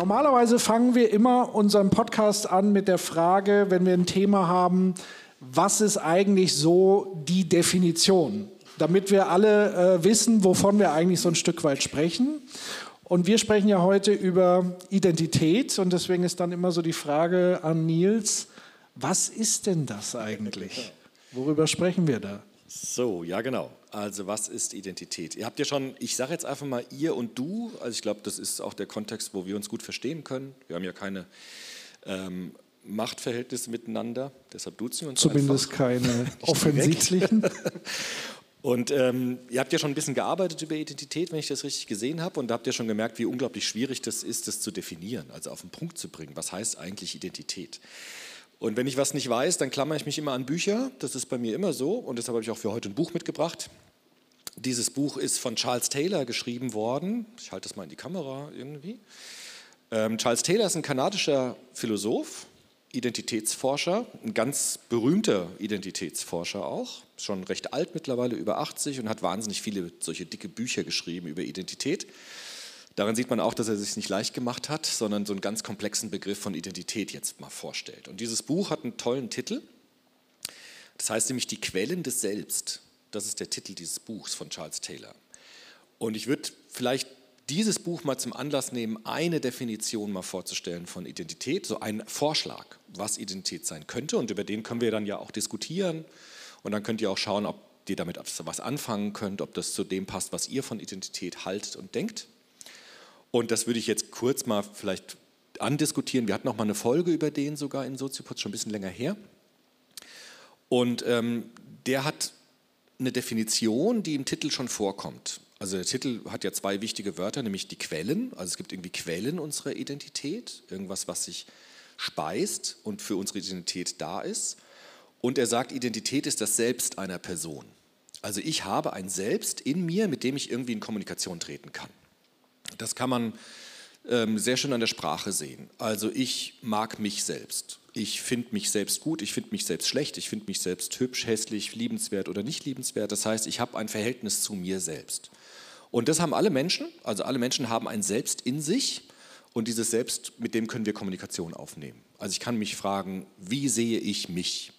Normalerweise fangen wir immer unseren Podcast an mit der Frage, wenn wir ein Thema haben, was ist eigentlich so die Definition? Damit wir alle äh, wissen, wovon wir eigentlich so ein Stück weit sprechen. Und wir sprechen ja heute über Identität und deswegen ist dann immer so die Frage an Nils, was ist denn das eigentlich? Worüber sprechen wir da? So, ja genau. Also was ist Identität? Ihr habt ja schon, ich sage jetzt einfach mal ihr und du, also ich glaube, das ist auch der Kontext, wo wir uns gut verstehen können. Wir haben ja keine ähm, Machtverhältnisse miteinander, deshalb duzen wir uns Zumindest einfach. keine offensichtlichen. Und ähm, ihr habt ja schon ein bisschen gearbeitet über Identität, wenn ich das richtig gesehen habe, und da habt ihr schon gemerkt, wie unglaublich schwierig das ist, das zu definieren, also auf den Punkt zu bringen. Was heißt eigentlich Identität? Und wenn ich was nicht weiß, dann klammere ich mich immer an Bücher. Das ist bei mir immer so. Und deshalb habe ich auch für heute ein Buch mitgebracht. Dieses Buch ist von Charles Taylor geschrieben worden. Ich halte das mal in die Kamera irgendwie. Ähm, Charles Taylor ist ein kanadischer Philosoph, Identitätsforscher, ein ganz berühmter Identitätsforscher auch, schon recht alt mittlerweile, über 80 und hat wahnsinnig viele solche dicke Bücher geschrieben über Identität. Daran sieht man auch, dass er sich nicht leicht gemacht hat, sondern so einen ganz komplexen Begriff von Identität jetzt mal vorstellt. Und dieses Buch hat einen tollen Titel. Das heißt nämlich Die Quellen des Selbst. Das ist der Titel dieses Buchs von Charles Taylor. Und ich würde vielleicht dieses Buch mal zum Anlass nehmen, eine Definition mal vorzustellen von Identität, so ein Vorschlag, was Identität sein könnte. Und über den können wir dann ja auch diskutieren. Und dann könnt ihr auch schauen, ob ihr damit was anfangen könnt, ob das zu dem passt, was ihr von Identität haltet und denkt. Und das würde ich jetzt kurz mal vielleicht andiskutieren. Wir hatten noch mal eine Folge über den sogar in Soziopod, schon ein bisschen länger her. Und ähm, der hat eine Definition, die im Titel schon vorkommt. Also der Titel hat ja zwei wichtige Wörter, nämlich die Quellen. Also es gibt irgendwie Quellen unserer Identität, irgendwas, was sich speist und für unsere Identität da ist. Und er sagt, Identität ist das Selbst einer Person. Also ich habe ein Selbst in mir, mit dem ich irgendwie in Kommunikation treten kann. Das kann man ähm, sehr schön an der Sprache sehen. Also ich mag mich selbst. Ich finde mich selbst gut, ich finde mich selbst schlecht, ich finde mich selbst hübsch, hässlich, liebenswert oder nicht liebenswert. Das heißt, ich habe ein Verhältnis zu mir selbst. Und das haben alle Menschen, also alle Menschen haben ein Selbst in sich und dieses Selbst, mit dem können wir Kommunikation aufnehmen. Also ich kann mich fragen, wie sehe ich mich?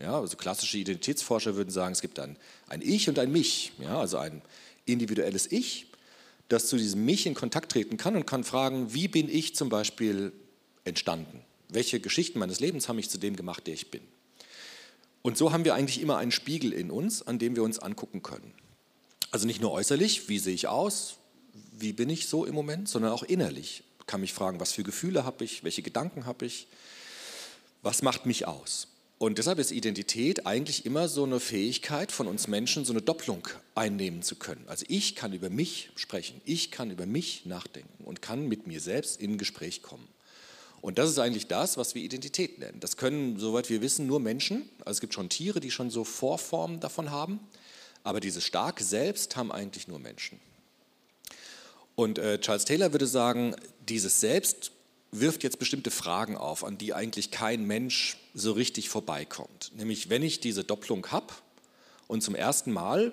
Ja, also klassische Identitätsforscher würden sagen, es gibt ein, ein Ich und ein Mich, ja, also ein individuelles Ich das zu diesem Mich in Kontakt treten kann und kann fragen, wie bin ich zum Beispiel entstanden? Welche Geschichten meines Lebens haben mich zu dem gemacht, der ich bin? Und so haben wir eigentlich immer einen Spiegel in uns, an dem wir uns angucken können. Also nicht nur äußerlich, wie sehe ich aus, wie bin ich so im Moment, sondern auch innerlich. Ich kann mich fragen, was für Gefühle habe ich, welche Gedanken habe ich, was macht mich aus? Und deshalb ist Identität eigentlich immer so eine Fähigkeit von uns Menschen, so eine Doppelung einnehmen zu können. Also ich kann über mich sprechen, ich kann über mich nachdenken und kann mit mir selbst in Gespräch kommen. Und das ist eigentlich das, was wir Identität nennen. Das können, soweit wir wissen, nur Menschen. Also es gibt schon Tiere, die schon so Vorformen davon haben. Aber dieses starke Selbst haben eigentlich nur Menschen. Und äh, Charles Taylor würde sagen, dieses Selbst wirft jetzt bestimmte Fragen auf, an die eigentlich kein Mensch so richtig vorbeikommt. Nämlich, wenn ich diese Doppelung habe und zum ersten Mal,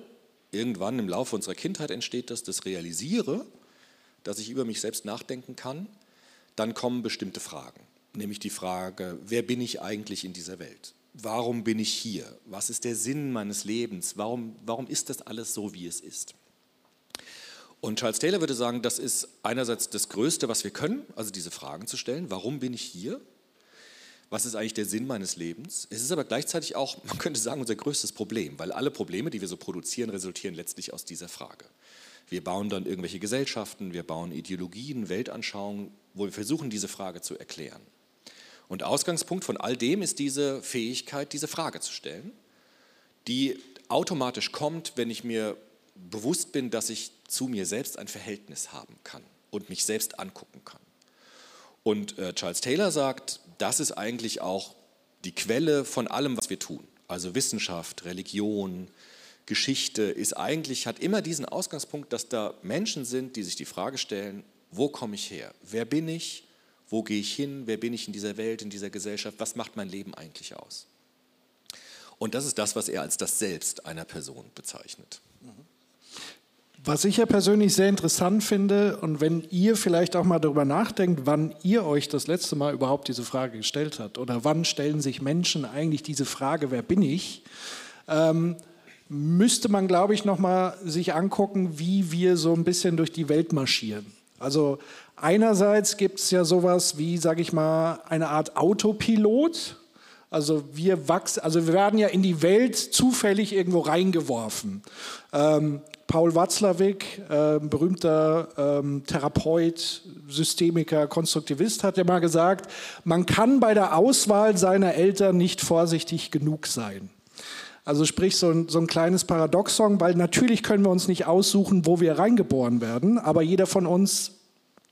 irgendwann im Laufe unserer Kindheit entsteht das, das realisiere, dass ich über mich selbst nachdenken kann, dann kommen bestimmte Fragen. Nämlich die Frage, wer bin ich eigentlich in dieser Welt? Warum bin ich hier? Was ist der Sinn meines Lebens? Warum, warum ist das alles so, wie es ist? Und Charles Taylor würde sagen, das ist einerseits das Größte, was wir können, also diese Fragen zu stellen. Warum bin ich hier? Was ist eigentlich der Sinn meines Lebens? Es ist aber gleichzeitig auch, man könnte sagen, unser größtes Problem, weil alle Probleme, die wir so produzieren, resultieren letztlich aus dieser Frage. Wir bauen dann irgendwelche Gesellschaften, wir bauen Ideologien, Weltanschauungen, wo wir versuchen, diese Frage zu erklären. Und Ausgangspunkt von all dem ist diese Fähigkeit, diese Frage zu stellen, die automatisch kommt, wenn ich mir bewusst bin, dass ich zu mir selbst ein Verhältnis haben kann und mich selbst angucken kann. Und äh, Charles Taylor sagt, das ist eigentlich auch die Quelle von allem, was wir tun. Also Wissenschaft, Religion, Geschichte ist eigentlich, hat immer diesen Ausgangspunkt, dass da Menschen sind, die sich die Frage stellen, wo komme ich her? Wer bin ich? Wo gehe ich hin? Wer bin ich in dieser Welt, in dieser Gesellschaft? Was macht mein Leben eigentlich aus? Und das ist das, was er als das Selbst einer Person bezeichnet. Was ich ja persönlich sehr interessant finde und wenn ihr vielleicht auch mal darüber nachdenkt, wann ihr euch das letzte Mal überhaupt diese Frage gestellt habt oder wann stellen sich Menschen eigentlich diese Frage, wer bin ich, ähm, müsste man, glaube ich, noch mal sich angucken, wie wir so ein bisschen durch die Welt marschieren. Also einerseits gibt es ja sowas wie, sage ich mal, eine Art Autopilot. Also wir wachsen, also wir werden ja in die Welt zufällig irgendwo reingeworfen. Ähm, Paul Watzlawick, äh, berühmter ähm, Therapeut, Systemiker, Konstruktivist, hat ja mal gesagt, man kann bei der Auswahl seiner Eltern nicht vorsichtig genug sein. Also sprich so ein, so ein kleines Paradoxon, weil natürlich können wir uns nicht aussuchen, wo wir reingeboren werden, aber jeder von uns,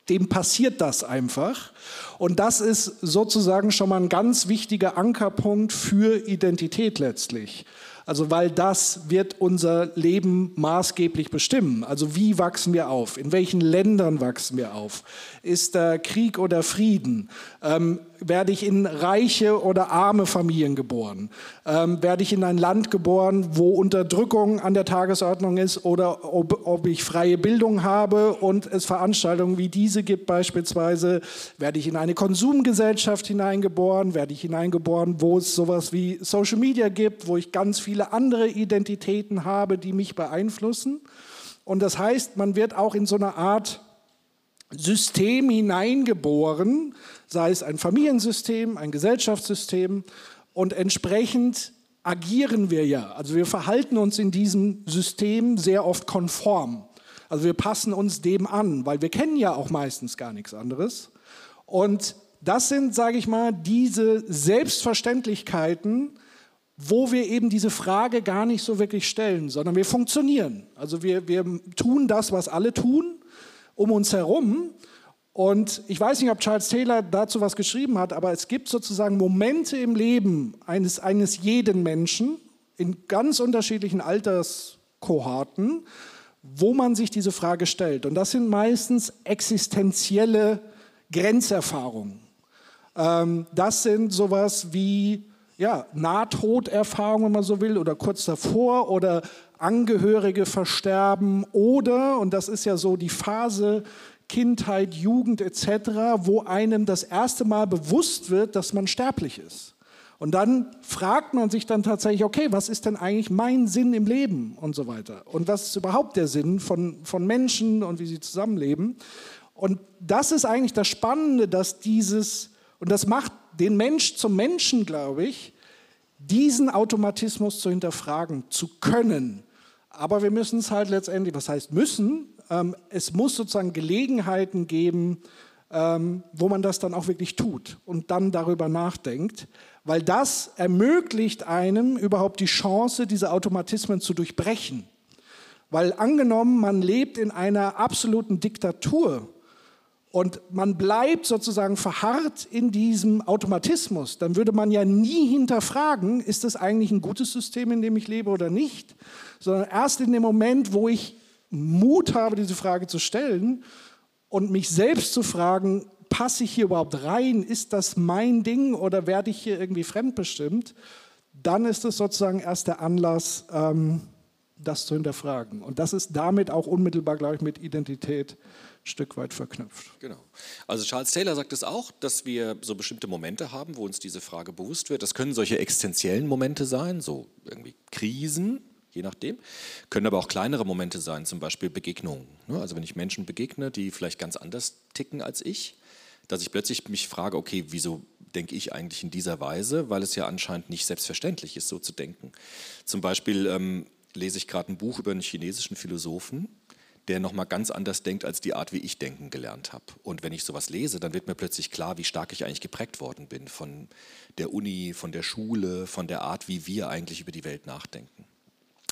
dem passiert das einfach. Und das ist sozusagen schon mal ein ganz wichtiger Ankerpunkt für Identität letztlich. Also weil das wird unser Leben maßgeblich bestimmen. Also wie wachsen wir auf? In welchen Ländern wachsen wir auf? Ist da Krieg oder Frieden? Ähm, werde ich in reiche oder arme Familien geboren? Ähm, werde ich in ein Land geboren, wo Unterdrückung an der Tagesordnung ist oder ob, ob ich freie Bildung habe und es Veranstaltungen wie diese gibt beispielsweise? Werde ich in eine Konsumgesellschaft hineingeboren? Werde ich hineingeboren, wo es sowas wie Social Media gibt, wo ich ganz viele andere Identitäten habe, die mich beeinflussen? Und das heißt, man wird auch in so einer Art System hineingeboren, sei es ein Familiensystem, ein Gesellschaftssystem und entsprechend agieren wir ja. Also wir verhalten uns in diesem System sehr oft konform. Also wir passen uns dem an, weil wir kennen ja auch meistens gar nichts anderes. Und das sind, sage ich mal, diese Selbstverständlichkeiten, wo wir eben diese Frage gar nicht so wirklich stellen, sondern wir funktionieren. Also wir, wir tun das, was alle tun um uns herum. Und ich weiß nicht, ob Charles Taylor dazu was geschrieben hat, aber es gibt sozusagen Momente im Leben eines, eines jeden Menschen in ganz unterschiedlichen Alterskohorten, wo man sich diese Frage stellt. Und das sind meistens existenzielle Grenzerfahrungen. Ähm, das sind sowas wie ja, Nahtoderfahrungen, wenn man so will, oder kurz davor, oder Angehörige versterben oder, und das ist ja so die Phase Kindheit, Jugend etc., wo einem das erste Mal bewusst wird, dass man sterblich ist. Und dann fragt man sich dann tatsächlich, okay, was ist denn eigentlich mein Sinn im Leben und so weiter? Und was ist überhaupt der Sinn von, von Menschen und wie sie zusammenleben? Und das ist eigentlich das Spannende, dass dieses, und das macht den Mensch zum Menschen, glaube ich, diesen Automatismus zu hinterfragen, zu können aber wir müssen es halt letztendlich, was heißt müssen, ähm, es muss sozusagen Gelegenheiten geben, ähm, wo man das dann auch wirklich tut und dann darüber nachdenkt, weil das ermöglicht einem überhaupt die Chance, diese Automatismen zu durchbrechen. Weil angenommen, man lebt in einer absoluten Diktatur, und man bleibt sozusagen verharrt in diesem Automatismus, dann würde man ja nie hinterfragen, ist das eigentlich ein gutes System, in dem ich lebe oder nicht, sondern erst in dem Moment, wo ich Mut habe, diese Frage zu stellen und mich selbst zu fragen, passe ich hier überhaupt rein, ist das mein Ding oder werde ich hier irgendwie fremdbestimmt, dann ist es sozusagen erst der Anlass, ähm, das zu hinterfragen. Und das ist damit auch unmittelbar, glaube ich, mit Identität Stück weit verknüpft. Genau. Also Charles Taylor sagt es auch, dass wir so bestimmte Momente haben, wo uns diese Frage bewusst wird. Das können solche existenziellen Momente sein, so irgendwie Krisen, je nachdem. Können aber auch kleinere Momente sein, zum Beispiel Begegnungen. Ne? Also wenn ich Menschen begegne, die vielleicht ganz anders ticken als ich, dass ich plötzlich mich frage, okay, wieso denke ich eigentlich in dieser Weise? Weil es ja anscheinend nicht selbstverständlich ist, so zu denken. Zum Beispiel ähm, lese ich gerade ein Buch über einen chinesischen Philosophen, der nochmal ganz anders denkt als die Art, wie ich denken gelernt habe. Und wenn ich sowas lese, dann wird mir plötzlich klar, wie stark ich eigentlich geprägt worden bin von der Uni, von der Schule, von der Art, wie wir eigentlich über die Welt nachdenken.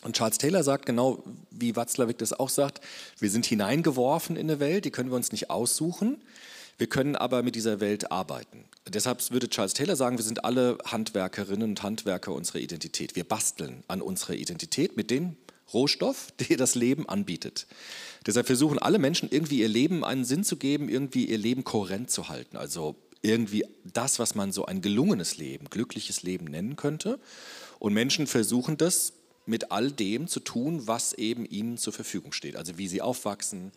Und Charles Taylor sagt genau, wie Watzlawick das auch sagt, wir sind hineingeworfen in eine Welt, die können wir uns nicht aussuchen. Wir können aber mit dieser Welt arbeiten. Deshalb würde Charles Taylor sagen, wir sind alle Handwerkerinnen und Handwerker unserer Identität. Wir basteln an unserer Identität mit den Rohstoff, der das Leben anbietet. Deshalb versuchen alle Menschen irgendwie ihr Leben einen Sinn zu geben, irgendwie ihr Leben kohärent zu halten. Also irgendwie das, was man so ein gelungenes Leben, glückliches Leben nennen könnte. Und Menschen versuchen das mit all dem zu tun, was eben ihnen zur Verfügung steht. Also wie sie aufwachsen,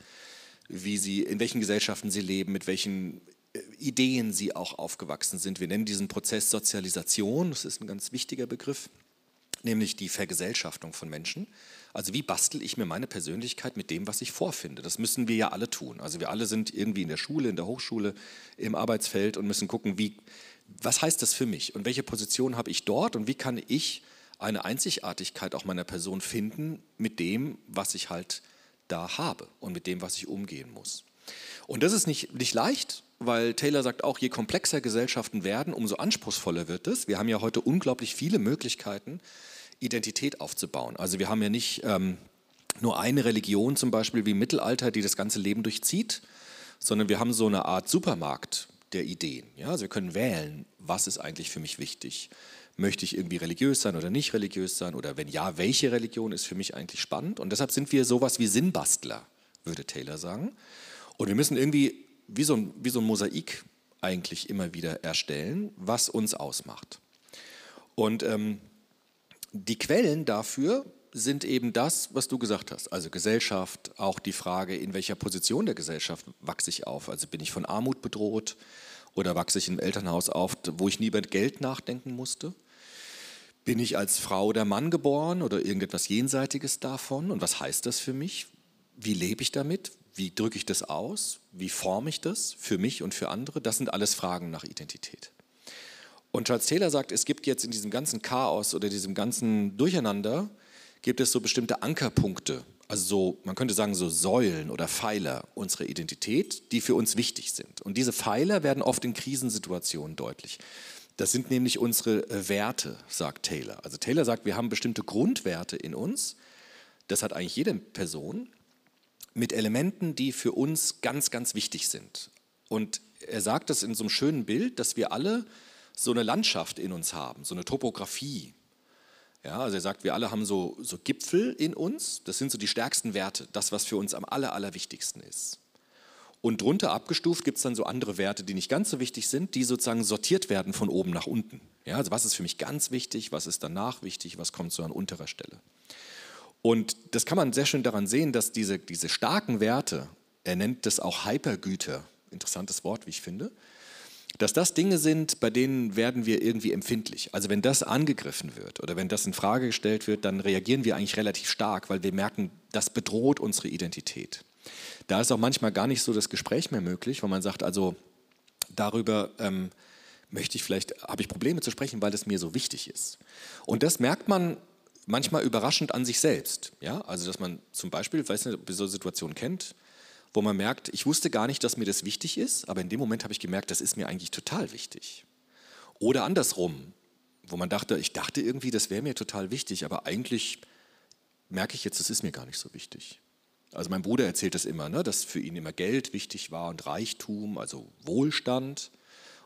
wie sie, in welchen Gesellschaften sie leben, mit welchen äh, Ideen sie auch aufgewachsen sind. Wir nennen diesen Prozess Sozialisation, das ist ein ganz wichtiger Begriff, nämlich die Vergesellschaftung von Menschen. Also wie bastel ich mir meine Persönlichkeit mit dem, was ich vorfinde? Das müssen wir ja alle tun. Also wir alle sind irgendwie in der Schule, in der Hochschule, im Arbeitsfeld und müssen gucken, wie, was heißt das für mich und welche Position habe ich dort und wie kann ich eine Einzigartigkeit auch meiner Person finden mit dem, was ich halt da habe und mit dem, was ich umgehen muss. Und das ist nicht, nicht leicht, weil Taylor sagt auch, je komplexer Gesellschaften werden, umso anspruchsvoller wird es. Wir haben ja heute unglaublich viele Möglichkeiten, Identität aufzubauen. Also wir haben ja nicht ähm, nur eine Religion zum Beispiel wie im Mittelalter, die das ganze Leben durchzieht, sondern wir haben so eine Art Supermarkt der Ideen. Ja? Also wir können wählen, was ist eigentlich für mich wichtig. Möchte ich irgendwie religiös sein oder nicht religiös sein? Oder wenn ja, welche Religion ist für mich eigentlich spannend? Und deshalb sind wir sowas wie Sinnbastler, würde Taylor sagen. Und wir müssen irgendwie wie so ein, wie so ein Mosaik eigentlich immer wieder erstellen, was uns ausmacht. Und ähm, die Quellen dafür sind eben das, was du gesagt hast. Also Gesellschaft, auch die Frage, in welcher Position der Gesellschaft wachse ich auf. Also bin ich von Armut bedroht oder wachse ich einem Elternhaus auf, wo ich nie über Geld nachdenken musste? Bin ich als Frau oder Mann geboren oder irgendetwas Jenseitiges davon? Und was heißt das für mich? Wie lebe ich damit? Wie drücke ich das aus? Wie forme ich das für mich und für andere? Das sind alles Fragen nach Identität. Und Charles Taylor sagt, es gibt jetzt in diesem ganzen Chaos oder diesem ganzen Durcheinander, gibt es so bestimmte Ankerpunkte, also so, man könnte sagen so Säulen oder Pfeiler unserer Identität, die für uns wichtig sind. Und diese Pfeiler werden oft in Krisensituationen deutlich. Das sind nämlich unsere äh, Werte, sagt Taylor. Also Taylor sagt, wir haben bestimmte Grundwerte in uns, das hat eigentlich jede Person, mit Elementen, die für uns ganz, ganz wichtig sind. Und er sagt das in so einem schönen Bild, dass wir alle so eine Landschaft in uns haben, so eine Topografie. Ja, also er sagt, wir alle haben so, so Gipfel in uns, das sind so die stärksten Werte, das, was für uns am aller, allerwichtigsten ist. Und drunter abgestuft gibt es dann so andere Werte, die nicht ganz so wichtig sind, die sozusagen sortiert werden von oben nach unten. Ja, also was ist für mich ganz wichtig, was ist danach wichtig, was kommt so an unterer Stelle. Und das kann man sehr schön daran sehen, dass diese, diese starken Werte, er nennt das auch Hypergüter, interessantes Wort, wie ich finde, dass das Dinge sind, bei denen werden wir irgendwie empfindlich. Also wenn das angegriffen wird oder wenn das in Frage gestellt wird, dann reagieren wir eigentlich relativ stark, weil wir merken, das bedroht unsere Identität. Da ist auch manchmal gar nicht so das Gespräch mehr möglich, weil man sagt, also darüber ähm, möchte ich vielleicht, habe ich Probleme zu sprechen, weil es mir so wichtig ist. Und das merkt man manchmal überraschend an sich selbst. Ja? Also dass man zum Beispiel, ich weiß nicht, ob ihr so Situationen kennt, wo man merkt, ich wusste gar nicht, dass mir das wichtig ist, aber in dem Moment habe ich gemerkt, das ist mir eigentlich total wichtig. Oder andersrum, wo man dachte, ich dachte irgendwie, das wäre mir total wichtig, aber eigentlich merke ich jetzt, das ist mir gar nicht so wichtig. Also mein Bruder erzählt das immer, ne, dass für ihn immer Geld wichtig war und Reichtum, also Wohlstand.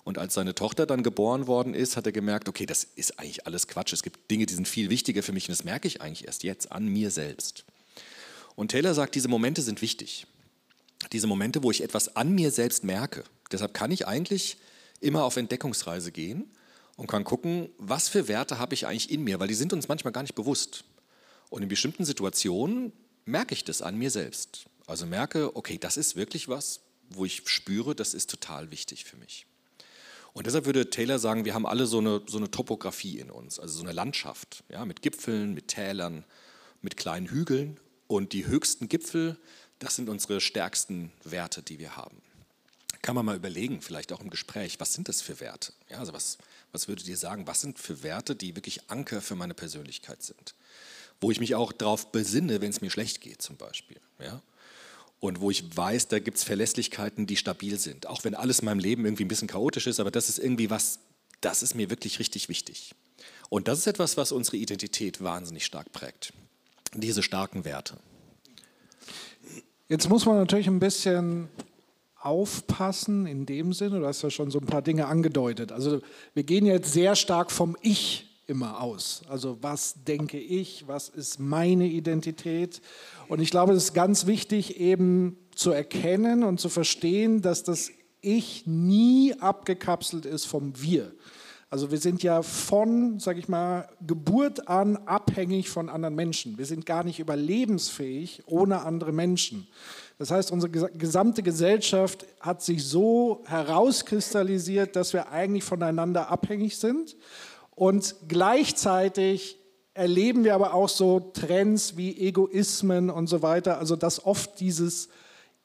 Und als seine Tochter dann geboren worden ist, hat er gemerkt, okay, das ist eigentlich alles Quatsch. Es gibt Dinge, die sind viel wichtiger für mich und das merke ich eigentlich erst jetzt an mir selbst. Und Taylor sagt, diese Momente sind wichtig diese Momente, wo ich etwas an mir selbst merke. Deshalb kann ich eigentlich immer auf Entdeckungsreise gehen und kann gucken, was für Werte habe ich eigentlich in mir, weil die sind uns manchmal gar nicht bewusst. Und in bestimmten Situationen merke ich das an mir selbst. Also merke, okay, das ist wirklich was, wo ich spüre, das ist total wichtig für mich. Und deshalb würde Taylor sagen, wir haben alle so eine, so eine Topografie in uns, also so eine Landschaft, ja, mit Gipfeln, mit Tälern, mit kleinen Hügeln. Und die höchsten Gipfel das sind unsere stärksten Werte, die wir haben. Kann man mal überlegen, vielleicht auch im Gespräch, was sind das für Werte? Ja, also was, was würdet ihr sagen, was sind für Werte, die wirklich Anker für meine Persönlichkeit sind? Wo ich mich auch darauf besinne, wenn es mir schlecht geht zum Beispiel. Ja? Und wo ich weiß, da gibt es Verlässlichkeiten, die stabil sind. Auch wenn alles in meinem Leben irgendwie ein bisschen chaotisch ist, aber das ist irgendwie was, das ist mir wirklich richtig wichtig. Und das ist etwas, was unsere Identität wahnsinnig stark prägt. Diese starken Werte. Jetzt muss man natürlich ein bisschen aufpassen in dem Sinne, du hast ja schon so ein paar Dinge angedeutet. Also wir gehen jetzt sehr stark vom Ich immer aus. Also was denke ich, was ist meine Identität? Und ich glaube, es ist ganz wichtig eben zu erkennen und zu verstehen, dass das Ich nie abgekapselt ist vom Wir. Also wir sind ja von, sage ich mal, Geburt an abhängig von anderen Menschen. Wir sind gar nicht überlebensfähig ohne andere Menschen. Das heißt, unsere gesamte Gesellschaft hat sich so herauskristallisiert, dass wir eigentlich voneinander abhängig sind. Und gleichzeitig erleben wir aber auch so Trends wie Egoismen und so weiter. Also dass oft dieses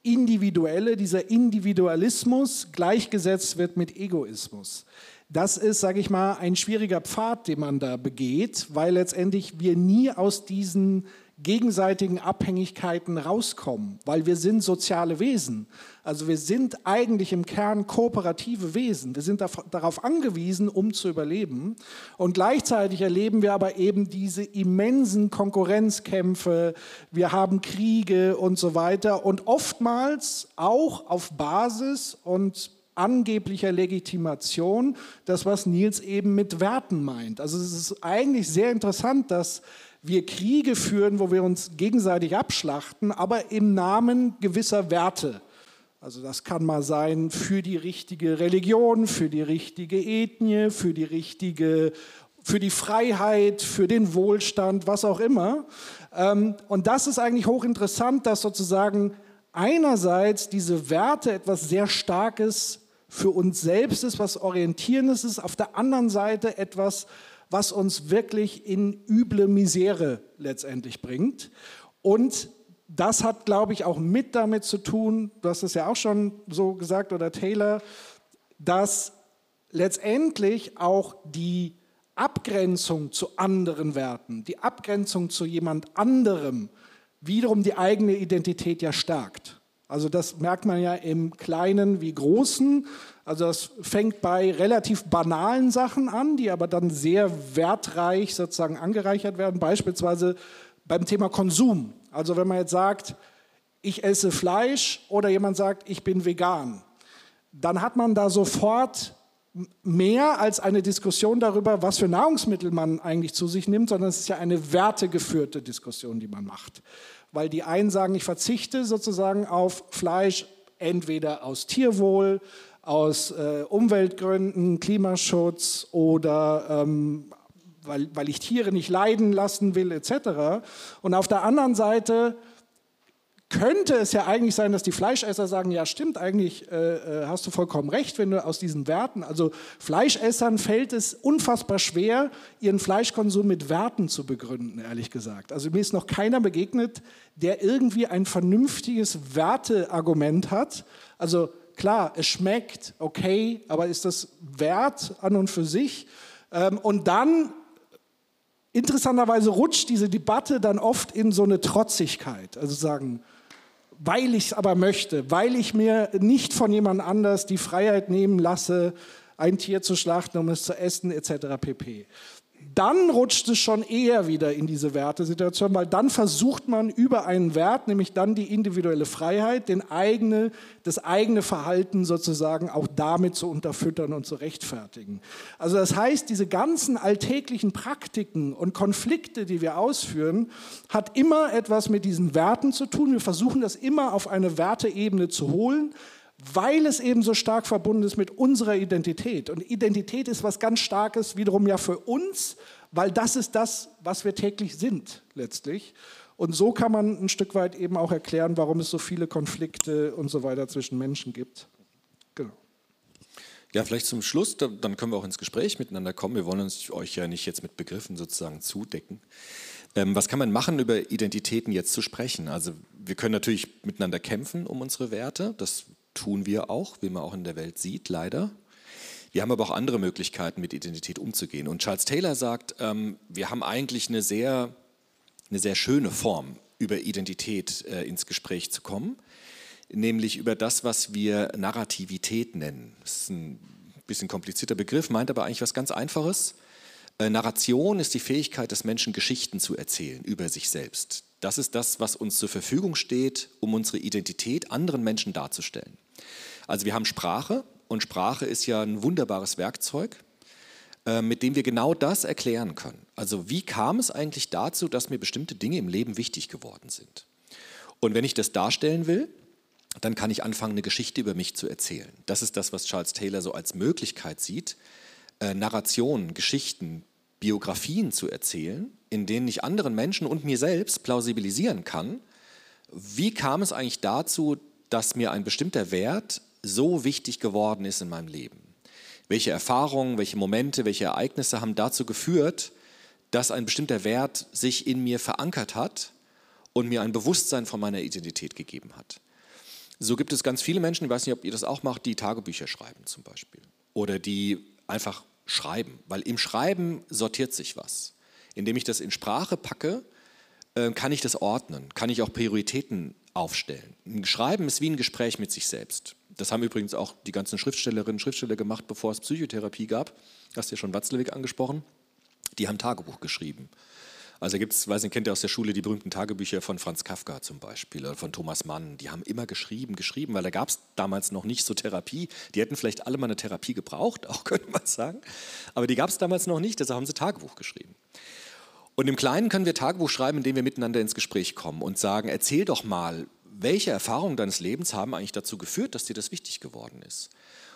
Individuelle, dieser Individualismus gleichgesetzt wird mit Egoismus. Das ist, sage ich mal, ein schwieriger Pfad, den man da begeht, weil letztendlich wir nie aus diesen gegenseitigen Abhängigkeiten rauskommen, weil wir sind soziale Wesen. Also wir sind eigentlich im Kern kooperative Wesen. Wir sind darauf angewiesen, um zu überleben. Und gleichzeitig erleben wir aber eben diese immensen Konkurrenzkämpfe. Wir haben Kriege und so weiter. Und oftmals auch auf Basis und angeblicher Legitimation, das was Nils eben mit Werten meint. Also es ist eigentlich sehr interessant, dass wir Kriege führen, wo wir uns gegenseitig abschlachten, aber im Namen gewisser Werte. Also das kann mal sein für die richtige Religion, für die richtige Ethnie, für die richtige, für die Freiheit, für den Wohlstand, was auch immer. Ähm, und das ist eigentlich hochinteressant, dass sozusagen einerseits diese Werte etwas sehr Starkes für uns selbst ist, was Orientierendes ist, auf der anderen Seite etwas, was uns wirklich in üble Misere letztendlich bringt. Und das hat, glaube ich, auch mit damit zu tun, du hast es ja auch schon so gesagt, oder Taylor, dass letztendlich auch die Abgrenzung zu anderen Werten, die Abgrenzung zu jemand anderem, wiederum die eigene Identität ja stärkt. Also das merkt man ja im Kleinen wie Großen. Also das fängt bei relativ banalen Sachen an, die aber dann sehr wertreich sozusagen angereichert werden. Beispielsweise beim Thema Konsum. Also wenn man jetzt sagt, ich esse Fleisch oder jemand sagt, ich bin vegan, dann hat man da sofort mehr als eine Diskussion darüber, was für Nahrungsmittel man eigentlich zu sich nimmt, sondern es ist ja eine wertegeführte Diskussion, die man macht weil die einen sagen, ich verzichte sozusagen auf Fleisch, entweder aus Tierwohl, aus äh, Umweltgründen, Klimaschutz oder ähm, weil, weil ich Tiere nicht leiden lassen will, etc. Und auf der anderen Seite könnte es ja eigentlich sein, dass die Fleischesser sagen, ja stimmt, eigentlich äh, äh, hast du vollkommen recht, wenn du aus diesen Werten, also Fleischessern fällt es unfassbar schwer, ihren Fleischkonsum mit Werten zu begründen, ehrlich gesagt. Also mir ist noch keiner begegnet, der irgendwie ein vernünftiges Werteargument hat. Also klar, es schmeckt, okay, aber ist das wert an und für sich? Ähm, und dann Interessanterweise rutscht diese Debatte dann oft in so eine Trotzigkeit. Also sagen, weil ich es aber möchte, weil ich mir nicht von jemand anders die Freiheit nehmen lasse, ein Tier zu schlachten, um es zu essen, etc. pp dann rutscht es schon eher wieder in diese Wertesituation, weil dann versucht man über einen Wert, nämlich dann die individuelle Freiheit, den eigene, das eigene Verhalten sozusagen auch damit zu unterfüttern und zu rechtfertigen. Also das heißt, diese ganzen alltäglichen Praktiken und Konflikte, die wir ausführen, hat immer etwas mit diesen Werten zu tun. Wir versuchen das immer auf eine Werteebene zu holen weil es eben so stark verbunden ist mit unserer Identität. Und Identität ist was ganz Starkes wiederum ja für uns, weil das ist das, was wir täglich sind letztlich. Und so kann man ein Stück weit eben auch erklären, warum es so viele Konflikte und so weiter zwischen Menschen gibt. Genau. Ja, vielleicht zum Schluss, dann können wir auch ins Gespräch miteinander kommen. Wir wollen uns euch ja nicht jetzt mit Begriffen sozusagen zudecken. Ähm, was kann man machen, über Identitäten jetzt zu sprechen? Also wir können natürlich miteinander kämpfen um unsere Werte. Das tun wir auch, wie man auch in der Welt sieht, leider. Wir haben aber auch andere Möglichkeiten, mit Identität umzugehen. Und Charles Taylor sagt, ähm, wir haben eigentlich eine sehr, eine sehr schöne Form, über Identität äh, ins Gespräch zu kommen, nämlich über das, was wir Narrativität nennen. Das ist ein bisschen komplizierter Begriff, meint aber eigentlich was ganz Einfaches. Äh, Narration ist die Fähigkeit des Menschen, Geschichten zu erzählen über sich selbst. Das ist das, was uns zur Verfügung steht, um unsere Identität anderen Menschen darzustellen. Also wir haben Sprache und Sprache ist ja ein wunderbares Werkzeug, äh, mit dem wir genau das erklären können. Also wie kam es eigentlich dazu, dass mir bestimmte Dinge im Leben wichtig geworden sind? Und wenn ich das darstellen will, dann kann ich anfangen, eine Geschichte über mich zu erzählen. Das ist das, was Charles Taylor so als Möglichkeit sieht, äh, Narrationen, Geschichten, Biografien zu erzählen, in denen ich anderen Menschen und mir selbst plausibilisieren kann, wie kam es eigentlich dazu, dass mir ein bestimmter Wert so wichtig geworden ist in meinem Leben? Welche Erfahrungen, welche Momente, welche Ereignisse haben dazu geführt, dass ein bestimmter Wert sich in mir verankert hat und mir ein Bewusstsein von meiner Identität gegeben hat? So gibt es ganz viele Menschen, ich weiß nicht, ob ihr das auch macht, die Tagebücher schreiben zum Beispiel. Oder die einfach schreiben, weil im Schreiben sortiert sich was. Indem ich das in Sprache packe, äh, kann ich das ordnen, kann ich auch Prioritäten aufstellen. Ein Schreiben ist wie ein Gespräch mit sich selbst. Das haben übrigens auch die ganzen Schriftstellerinnen und Schriftsteller gemacht, bevor es Psychotherapie gab. Hast ja schon Watzlawick angesprochen. Die haben Tagebuch geschrieben. Also gibt es, weiß nicht, kennt ihr aus der Schule die berühmten Tagebücher von Franz Kafka zum Beispiel oder von Thomas Mann. Die haben immer geschrieben, geschrieben, weil da gab es damals noch nicht so Therapie. Die hätten vielleicht alle mal eine Therapie gebraucht, auch könnte man sagen. Aber die gab es damals noch nicht, deshalb haben sie Tagebuch geschrieben. Und im Kleinen können wir Tagebuch schreiben, indem wir miteinander ins Gespräch kommen und sagen, erzähl doch mal, welche Erfahrungen deines Lebens haben eigentlich dazu geführt, dass dir das wichtig geworden ist.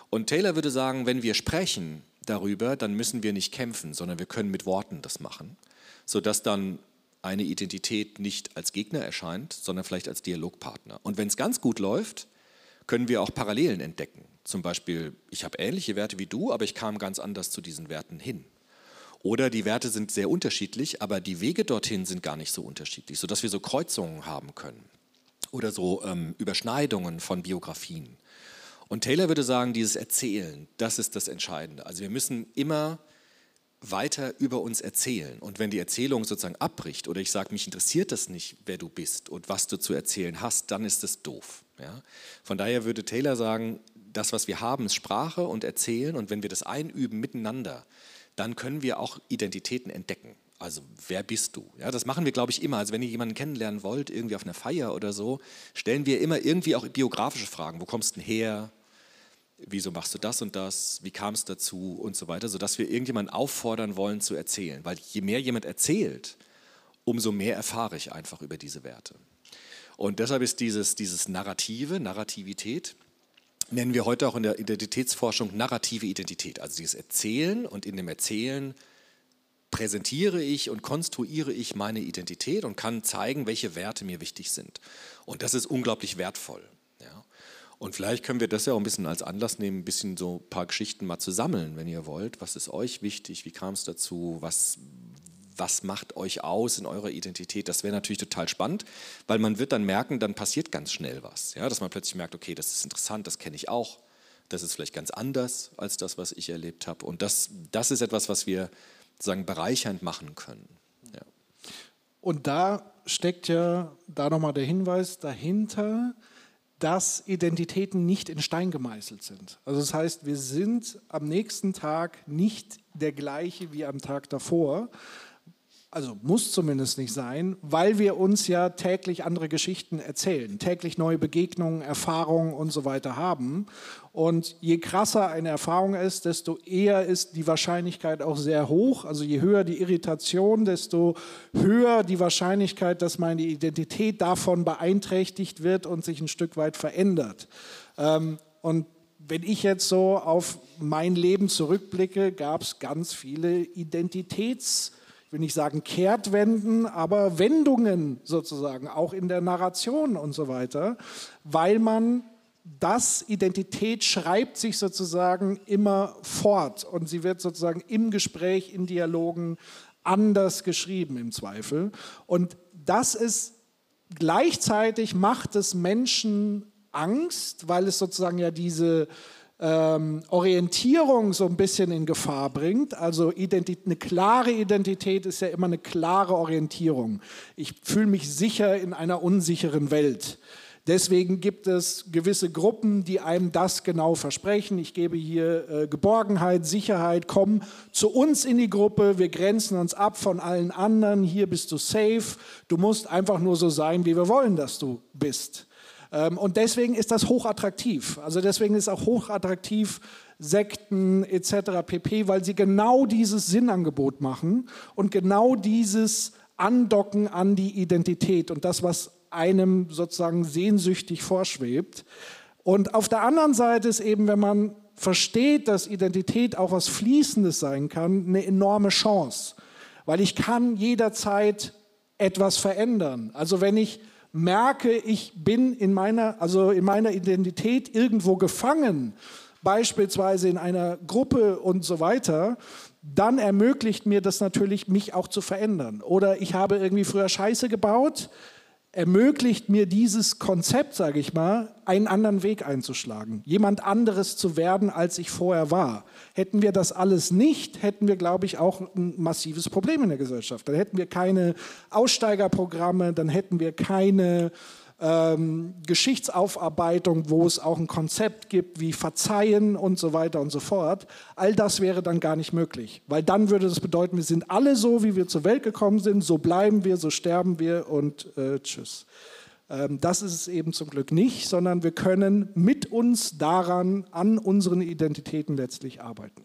Und Taylor würde sagen, wenn wir sprechen darüber, dann müssen wir nicht kämpfen, sondern wir können mit Worten das machen sodass dann eine Identität nicht als Gegner erscheint, sondern vielleicht als Dialogpartner. Und wenn es ganz gut läuft, können wir auch Parallelen entdecken. Zum Beispiel, ich habe ähnliche Werte wie du, aber ich kam ganz anders zu diesen Werten hin. Oder die Werte sind sehr unterschiedlich, aber die Wege dorthin sind gar nicht so unterschiedlich, sodass wir so Kreuzungen haben können. Oder so ähm, Überschneidungen von Biografien. Und Taylor würde sagen, dieses Erzählen, das ist das Entscheidende. Also wir müssen immer weiter über uns erzählen. Und wenn die Erzählung sozusagen abbricht oder ich sage, mich interessiert das nicht, wer du bist und was du zu erzählen hast, dann ist es doof. Ja? Von daher würde Taylor sagen, das, was wir haben, ist Sprache und Erzählen. Und wenn wir das einüben miteinander, dann können wir auch Identitäten entdecken. Also wer bist du? Ja, das machen wir, glaube ich, immer. Also wenn ihr jemanden kennenlernen wollt, irgendwie auf einer Feier oder so, stellen wir immer irgendwie auch biografische Fragen. Wo kommst du denn her? wieso machst du das und das, wie kam es dazu und so weiter, sodass wir irgendjemanden auffordern wollen zu erzählen. Weil je mehr jemand erzählt, umso mehr erfahre ich einfach über diese Werte. Und deshalb ist dieses, dieses Narrative, Narrativität, nennen wir heute auch in der Identitätsforschung narrative Identität. Also dieses Erzählen und in dem Erzählen präsentiere ich und konstruiere ich meine Identität und kann zeigen, welche Werte mir wichtig sind. Und das ist unglaublich wertvoll. Und vielleicht können wir das ja auch ein bisschen als Anlass nehmen, ein bisschen so ein paar Geschichten mal zu sammeln, wenn ihr wollt. Was ist euch wichtig? Wie kam es dazu? Was, was macht euch aus in eurer Identität? Das wäre natürlich total spannend, weil man wird dann merken, dann passiert ganz schnell was. Ja? Dass man plötzlich merkt, okay, das ist interessant, das kenne ich auch. Das ist vielleicht ganz anders als das, was ich erlebt habe. Und das, das ist etwas, was wir sozusagen bereichernd machen können. Ja. Und da steckt ja da nochmal der Hinweis dahinter, dass Identitäten nicht in Stein gemeißelt sind. Also das heißt, wir sind am nächsten Tag nicht der gleiche wie am Tag davor, also muss zumindest nicht sein, weil wir uns ja täglich andere Geschichten erzählen, täglich neue Begegnungen, Erfahrungen und so weiter haben. Und je krasser eine Erfahrung ist, desto eher ist die Wahrscheinlichkeit auch sehr hoch. Also je höher die Irritation, desto höher die Wahrscheinlichkeit, dass meine Identität davon beeinträchtigt wird und sich ein Stück weit verändert. Ähm, und wenn ich jetzt so auf mein Leben zurückblicke, gab es ganz viele Identitäts- will nicht sagen Kehrtwenden, aber Wendungen sozusagen, auch in der Narration und so weiter, weil man das Identität schreibt sich sozusagen immer fort und sie wird sozusagen im Gespräch, in Dialogen anders geschrieben im Zweifel. Und das ist gleichzeitig macht es Menschen Angst, weil es sozusagen ja diese ähm, Orientierung so ein bisschen in Gefahr bringt. Also eine klare Identität ist ja immer eine klare Orientierung. Ich fühle mich sicher in einer unsicheren Welt. Deswegen gibt es gewisse Gruppen, die einem das genau versprechen. Ich gebe hier äh, Geborgenheit, Sicherheit, komm zu uns in die Gruppe, wir grenzen uns ab von allen anderen, hier bist du safe, du musst einfach nur so sein, wie wir wollen, dass du bist. Ähm, und deswegen ist das hochattraktiv. Also deswegen ist auch hochattraktiv Sekten etc. pp, weil sie genau dieses Sinnangebot machen und genau dieses Andocken an die Identität und das, was einem sozusagen sehnsüchtig vorschwebt. Und auf der anderen Seite ist eben, wenn man versteht, dass Identität auch was Fließendes sein kann, eine enorme Chance, weil ich kann jederzeit etwas verändern. Also wenn ich merke, ich bin in meiner, also in meiner Identität irgendwo gefangen, beispielsweise in einer Gruppe und so weiter, dann ermöglicht mir das natürlich, mich auch zu verändern. Oder ich habe irgendwie früher Scheiße gebaut, ermöglicht mir dieses Konzept, sage ich mal, einen anderen Weg einzuschlagen, jemand anderes zu werden, als ich vorher war. Hätten wir das alles nicht, hätten wir, glaube ich, auch ein massives Problem in der Gesellschaft. Dann hätten wir keine Aussteigerprogramme, dann hätten wir keine ähm, Geschichtsaufarbeitung, wo es auch ein Konzept gibt wie Verzeihen und so weiter und so fort. All das wäre dann gar nicht möglich, weil dann würde das bedeuten, wir sind alle so, wie wir zur Welt gekommen sind, so bleiben wir, so sterben wir und äh, tschüss. Ähm, das ist es eben zum Glück nicht, sondern wir können mit uns daran, an unseren Identitäten letztlich arbeiten.